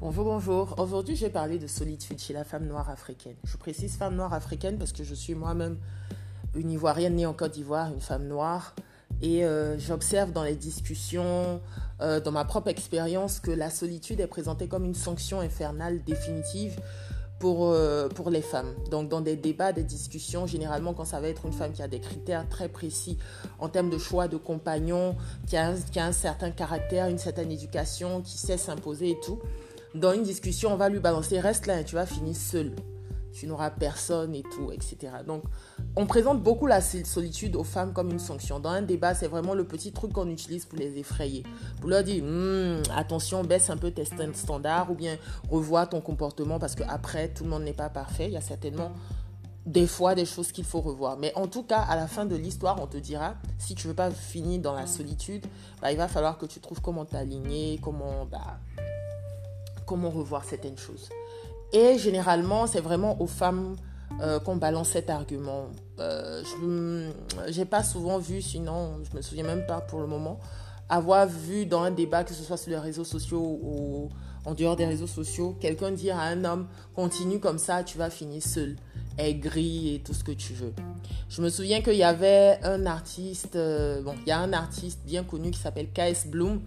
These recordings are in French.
Bonjour, bonjour. Aujourd'hui, je vais parler de solitude chez la femme noire africaine. Je précise femme noire africaine parce que je suis moi-même une Ivoirienne née en Côte d'Ivoire, une femme noire. Et euh, j'observe dans les discussions, euh, dans ma propre expérience, que la solitude est présentée comme une sanction infernale définitive pour, euh, pour les femmes. Donc dans des débats, des discussions, généralement quand ça va être une femme qui a des critères très précis en termes de choix de compagnon, qui a un certain caractère, une certaine éducation, qui sait s'imposer et tout, dans une discussion, on va lui balancer, reste là, et tu vas finir seul. Tu n'auras personne et tout, etc. Donc, on présente beaucoup la solitude aux femmes comme une sanction. Dans un débat, c'est vraiment le petit truc qu'on utilise pour les effrayer. Pour leur dire, hmm, attention, baisse un peu tes standards ou bien revois ton comportement parce qu'après, tout le monde n'est pas parfait. Il y a certainement des fois des choses qu'il faut revoir. Mais en tout cas, à la fin de l'histoire, on te dira, si tu veux pas finir dans la solitude, bah, il va falloir que tu trouves comment t'aligner, comment... Bah, comment revoir certaines choses. Et généralement, c'est vraiment aux femmes euh, qu'on balance cet argument. Euh, je n'ai pas souvent vu, sinon je me souviens même pas pour le moment, avoir vu dans un débat, que ce soit sur les réseaux sociaux ou en dehors des réseaux sociaux, quelqu'un dire à un homme, continue comme ça, tu vas finir seul, aigri et tout ce que tu veux. Je me souviens qu'il y avait un artiste, euh, bon, il y a un artiste bien connu qui s'appelle K.S. Bloom,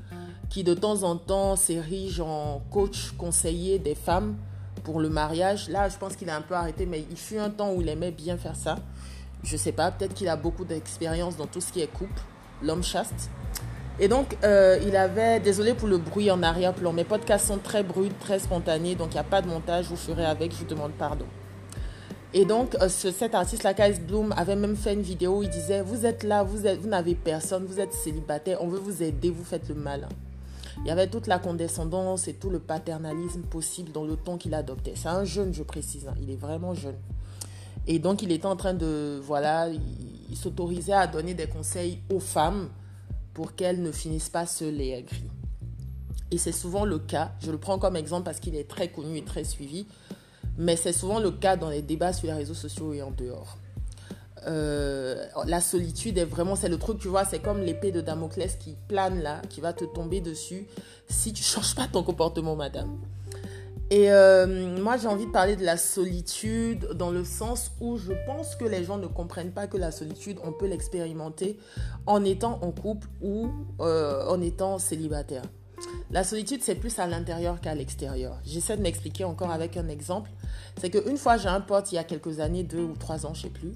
qui de temps en temps s'érige en coach conseiller des femmes pour le mariage. Là, je pense qu'il a un peu arrêté, mais il fut un temps où il aimait bien faire ça. Je sais pas, peut-être qu'il a beaucoup d'expérience dans tout ce qui est couple, l'homme chaste. Et donc, euh, il avait, désolé pour le bruit en arrière-plan, mes podcasts sont très bruts, très spontanés, donc il n'y a pas de montage, vous ferez avec, je vous demande pardon. Et donc, euh, cet artiste-là, Kais Bloom, avait même fait une vidéo où il disait, vous êtes là, vous, vous n'avez personne, vous êtes célibataire, on veut vous aider, vous faites le mal. Il y avait toute la condescendance et tout le paternalisme possible dans le ton qu'il adoptait. C'est un jeune, je précise, hein. il est vraiment jeune. Et donc il était en train de, voilà, il, s'autorisait à donner des conseils aux femmes pour qu'elles ne finissent pas seules et aigries. Et c'est souvent le cas, je le prends comme exemple parce qu'il est très connu et très suivi, mais c'est souvent le cas dans les débats sur les réseaux sociaux et en dehors. Euh, la solitude est vraiment, c'est le truc, tu vois, c'est comme l'épée de Damoclès qui plane là, qui va te tomber dessus si tu changes pas ton comportement, madame. Et euh, moi, j'ai envie de parler de la solitude dans le sens où je pense que les gens ne comprennent pas que la solitude, on peut l'expérimenter en étant en couple ou euh, en étant célibataire. La solitude, c'est plus à l'intérieur qu'à l'extérieur. J'essaie de m'expliquer encore avec un exemple. C'est qu'une fois, j'ai un pote, il y a quelques années, deux ou trois ans, je sais plus,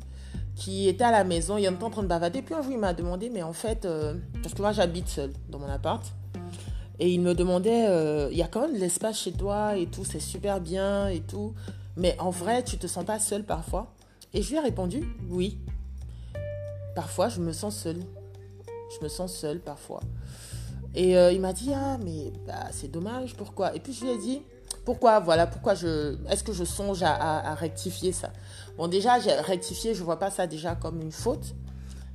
qui était à la maison, il était en train de bavader. Puis un jour, il m'a demandé, mais en fait, euh, parce que moi, j'habite seule dans mon appart. Et il me demandait, euh, il y a quand même de l'espace chez toi et tout, c'est super bien et tout. Mais en vrai, tu te sens pas seule parfois? Et je lui ai répondu, oui. Parfois, je me sens seule. Je me sens seule parfois. Et euh, il m'a dit, ah, mais bah, c'est dommage, pourquoi? Et puis je lui ai dit, pourquoi, voilà, pourquoi je, est-ce que je songe à, rectifier ça? Bon, déjà, j'ai rectifié, je vois pas ça déjà comme une faute.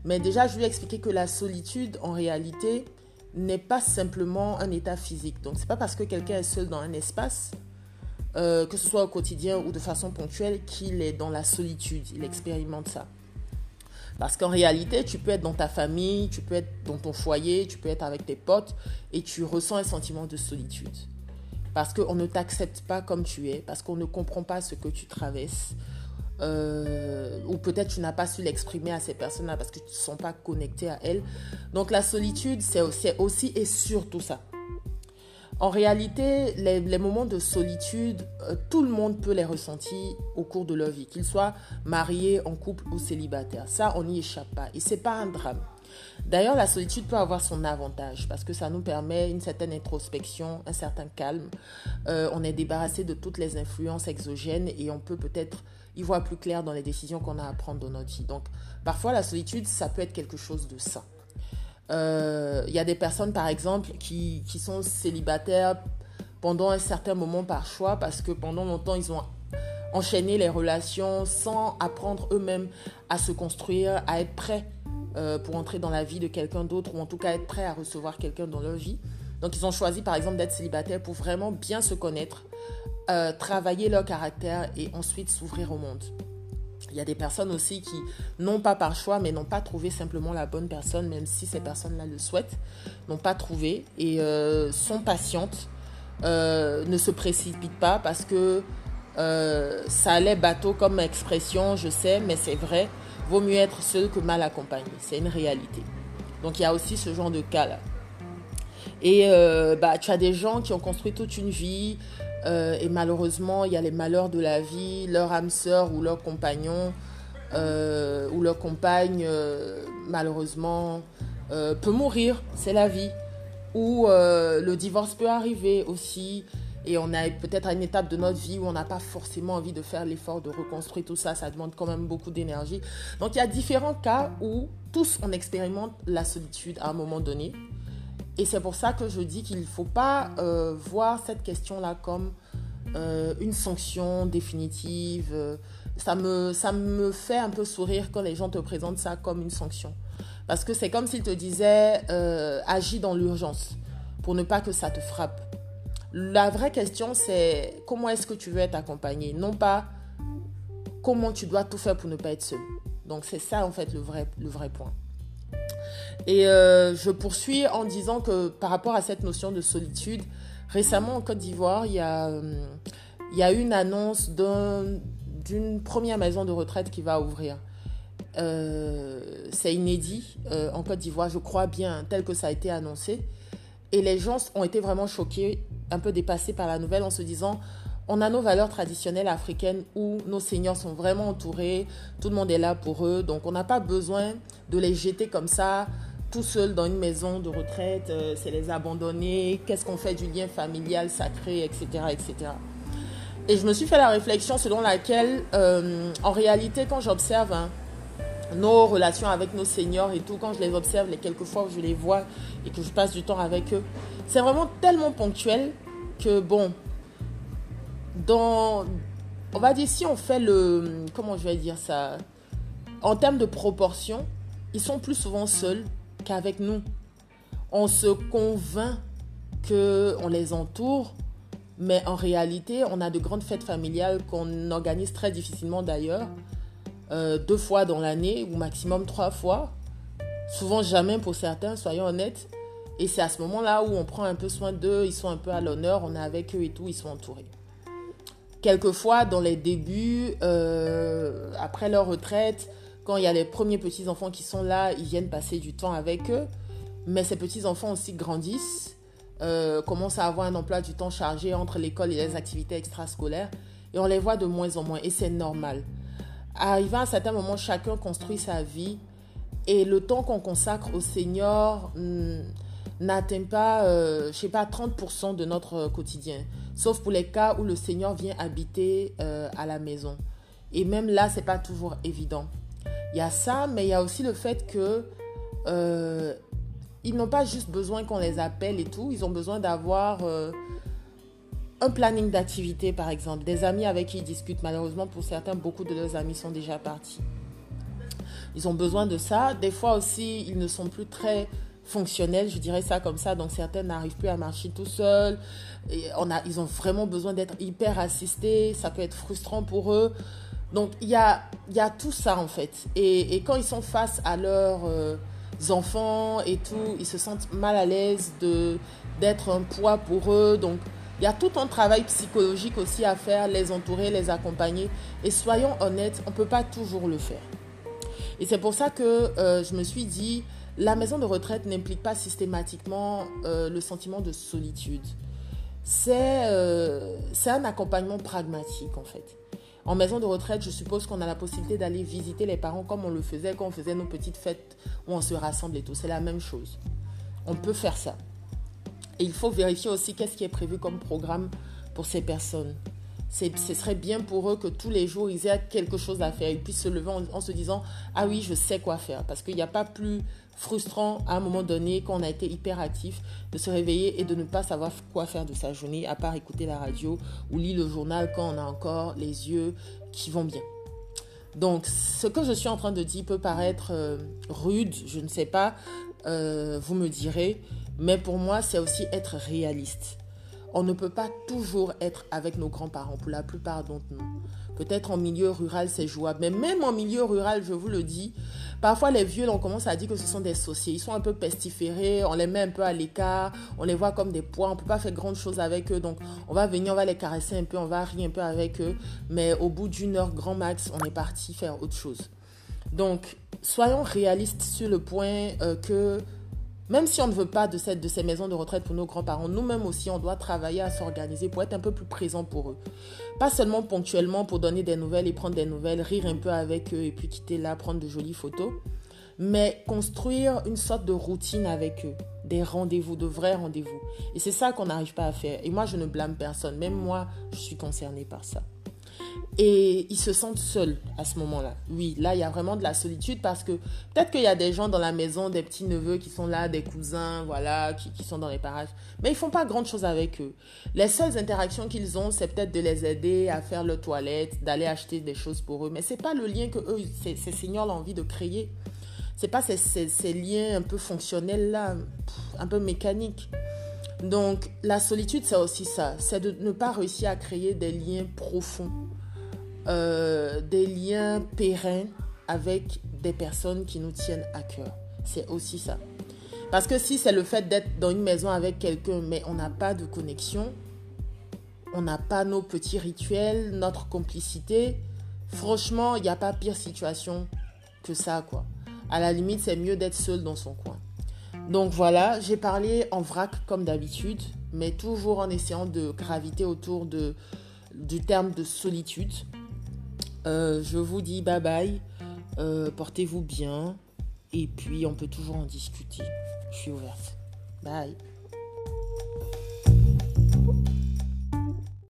Mais déjà, je lui ai expliqué que la solitude, en réalité, n'est pas simplement un état physique. Donc, c'est pas parce que quelqu'un est seul dans un espace, euh, que ce soit au quotidien ou de façon ponctuelle, qu'il est dans la solitude. Il expérimente ça. Parce qu'en réalité, tu peux être dans ta famille, tu peux être dans ton foyer, tu peux être avec tes potes et tu ressens un sentiment de solitude parce qu'on ne t'accepte pas comme tu es, parce qu'on ne comprend pas ce que tu traverses, euh, ou peut-être tu n'as pas su l'exprimer à ces personnes-là parce que tu ne te sens pas connecté à elles. Donc la solitude, c'est aussi, et surtout ça. En réalité, les, moments de solitude, euh, tout le monde peut les ressentir au cours de leur vie, qu'ils soient mariés, en couple ou célibataires. Ça, on n'y échappe pas. Et c'est pas un drame. D'ailleurs, la solitude peut avoir son avantage parce que ça nous permet une certaine introspection, un certain calme. Euh, on est débarrassé de toutes les influences exogènes et on peut peut-être y voir plus clair dans les décisions qu'on a à prendre dans notre vie. Donc, parfois, la solitude, ça peut être quelque chose de sain. Euh, il y a des personnes, par exemple, qui, qui sont célibataires pendant un certain moment par choix parce que pendant longtemps, ils ont enchaîné les relations sans apprendre eux-mêmes à se construire, à être prêts euh, pour entrer dans la vie de quelqu'un d'autre ou en tout cas être prêt à recevoir quelqu'un dans leur vie. Donc ils ont choisi par exemple d'être célibataires pour vraiment bien se connaître, euh, travailler leur caractère et ensuite s'ouvrir au monde. Il y a des personnes aussi qui, non pas par choix, mais n'ont pas trouvé simplement la bonne personne, même si ces personnes-là le souhaitent, n'ont pas trouvé et euh, sont patientes ne se précipite pas parce que ça allait bateau comme expression, je sais, mais c'est vrai. Vaut mieux être seul que mal accompagné. C'est une réalité. Donc il y a aussi ce genre de cas-là. Et bah, tu as des gens qui ont construit toute une vie et malheureusement, il y a les malheurs de la vie, leur âme sœur ou leur compagnon ou leur compagne, malheureusement, peut mourir. C'est la vie. Ou le divorce peut arriver aussi et on est peut-être à une étape de notre vie où on n'a pas forcément envie de faire l'effort de reconstruire tout ça, ça demande quand même beaucoup d'énergie. Donc il y a différents cas où tous on expérimente la solitude à un moment donné. Et c'est pour ça que je dis qu'il ne faut pas euh, voir cette question-là comme euh, une sanction définitive. Ça me, ça me fait un peu sourire quand les gens te présentent ça comme une sanction. Parce que c'est comme s'ils te disaient euh, agis dans l'urgence pour ne pas que ça te frappe. La vraie question, c'est comment est-ce que tu veux être accompagné, non pas comment tu dois tout faire pour ne pas être seul. Donc c'est ça en fait le vrai, le vrai point. Et euh, je poursuis en disant que par rapport à cette notion de solitude, récemment en Côte d'Ivoire, il y a, euh, il y a une annonce d'une première maison de retraite qui va ouvrir. Euh, c'est inédit en Côte d'Ivoire, je crois bien, tel que ça a été annoncé. Et les gens ont été vraiment choqués un peu dépassé par la nouvelle en se disant on a nos valeurs traditionnelles africaines où nos seigneurs sont vraiment entourés, tout le monde est là pour eux, donc on n'a pas besoin de les jeter comme ça tout seuls dans une maison de retraite, euh, c'est les abandonner, qu'est-ce qu'on fait du lien familial sacré, etc., etc. Et je me suis fait la réflexion selon laquelle, euh, en réalité, quand j'observe hein, nos relations avec nos seigneurs et tout, quand je les observe, les quelques fois où je les vois et que je passe du temps avec eux, c'est vraiment tellement ponctuel que, bon, dans, on va dire, si on fait le, comment je vais dire ça, en termes de proportion, ils sont plus souvent seuls qu'avec nous. On se convainc qu'on les entoure, mais en réalité, on a de grandes fêtes familiales qu'on organise très difficilement d'ailleurs. Euh, deux fois dans l'année ou maximum trois fois. Souvent jamais pour certains, soyons honnêtes. Et c'est à ce moment-là où on prend un peu soin d'eux, ils sont un peu à l'honneur, on est avec eux et tout, ils sont entourés. Quelquefois, dans les débuts, euh, après leur retraite, quand il y a les premiers petits-enfants qui sont là, ils viennent passer du temps avec eux. Mais ces petits-enfants aussi grandissent, euh, commencent à avoir un emploi du temps chargé entre l'école et les activités extrascolaires. Et on les voit de moins en moins. Et c'est normal. Arrivé à un certain moment, chacun construit sa vie et le temps qu'on consacre au Seigneur hmm, n'atteint pas, euh, je sais pas, 30% de notre quotidien. Sauf pour les cas où le Seigneur vient habiter euh, à la maison. Et même là, c'est pas toujours évident. Il y a ça, mais il y a aussi le fait que euh, ils n'ont pas juste besoin qu'on les appelle et tout. Ils ont besoin d'avoir un planning d'activité, par exemple, des amis avec qui ils discutent. Malheureusement, pour certains, beaucoup de leurs amis sont déjà partis. Ils ont besoin de ça. Des fois aussi, ils ne sont plus très fonctionnels, je dirais ça comme ça. Donc certains n'arrivent plus à marcher tout seuls. Ils ont vraiment besoin d'être hyper assistés. Ça peut être frustrant pour eux. Donc il y a, y a tout ça en fait. Et, quand ils sont face à leurs euh, enfants et tout, ils se sentent mal à l'aise d'être un poids pour eux. Donc il y a tout un travail psychologique aussi à faire, les entourer, les accompagner. Et soyons honnêtes, on ne peut pas toujours le faire. Et c'est pour ça que euh, je me suis dit, la maison de retraite n'implique pas systématiquement euh, le sentiment de solitude. Euh, c'est un accompagnement pragmatique en fait. En maison de retraite, je suppose qu'on a la possibilité d'aller visiter les parents comme on le faisait quand on faisait nos petites fêtes où on se rassemble et tout. C'est la même chose. On peut faire ça. Et il faut vérifier aussi qu'est-ce qui est prévu comme programme pour ces personnes. Ce serait bien pour eux que tous les jours, ils aient quelque chose à faire. Ils puissent se lever en, se disant Ah oui, je sais quoi faire. Parce qu'il n'y a pas plus frustrant à un moment donné, quand on a été hyper actif, de se réveiller et de ne pas savoir quoi faire de sa journée, à part écouter la radio ou lire le journal quand on a encore les yeux qui vont bien. Donc, ce que je suis en train de dire peut paraître euh, rude, je ne sais pas, euh, vous me direz, mais pour moi, c'est aussi être réaliste. on ne peut pas toujours être avec nos grands-parents, pour la plupart d'entre nous. Peut-être en milieu rural, c'est jouable. Mais même en milieu rural, je vous le dis, parfois les vieux, on commence à dire que ce sont des sorciers. Ils sont un peu pestiférés, on les met un peu à l'écart, on les voit comme des poids, on ne peut pas faire grand chose avec eux. Donc, on va venir, on va les caresser un peu, on va rire un peu avec eux. Mais au bout d'une heure, grand max, on est parti faire autre chose. Donc, soyons réalistes sur le point euh, que même si on ne veut pas de, cette, de ces maisons de retraite pour nos grands-parents, nous-mêmes aussi, on doit travailler à s'organiser pour être un peu plus présent pour eux. Pas seulement ponctuellement pour donner des nouvelles et prendre des nouvelles, rire un peu avec eux et puis quitter là, prendre de jolies photos, mais construire une sorte de routine avec eux, des rendez-vous, de vrais rendez-vous. Et c'est ça qu'on n'arrive pas à faire. Et moi, je ne blâme personne. Même moi, je suis concernée par ça. Et ils se sentent seuls à ce moment-là. Oui, là, il y a vraiment de la solitude parce que peut-être qu'il y a des gens dans la maison, des petits neveux qui sont là, des cousins, voilà, qui, sont dans les parages. Mais ils font pas grand-chose avec eux. Les seules interactions qu'ils ont, c'est peut-être de les aider à faire leur toilette, d'aller acheter des choses pour eux. Mais c'est pas le lien que eux, ces, ces ont envie de créer. C'est pas ces, liens un peu fonctionnels là, un peu mécaniques. Donc la solitude, c'est aussi ça. C'est de ne pas réussir à créer des liens profonds euh, des liens pérennes avec des personnes qui nous tiennent à cœur. C'est aussi ça. Parce que si c'est le fait d'être dans une maison avec quelqu'un, mais on n'a pas de connexion, on n'a pas nos petits rituels, notre complicité, franchement, il n'y a pas pire situation que ça, quoi. À la limite, c'est mieux d'être seul dans son coin. Donc voilà, j'ai parlé en vrac comme d'habitude, mais toujours en essayant de graviter autour de, du terme de solitude. Euh, je vous dis bye bye. Euh, portez-vous bien. Et puis, on peut toujours en discuter. Je suis ouverte. Bye.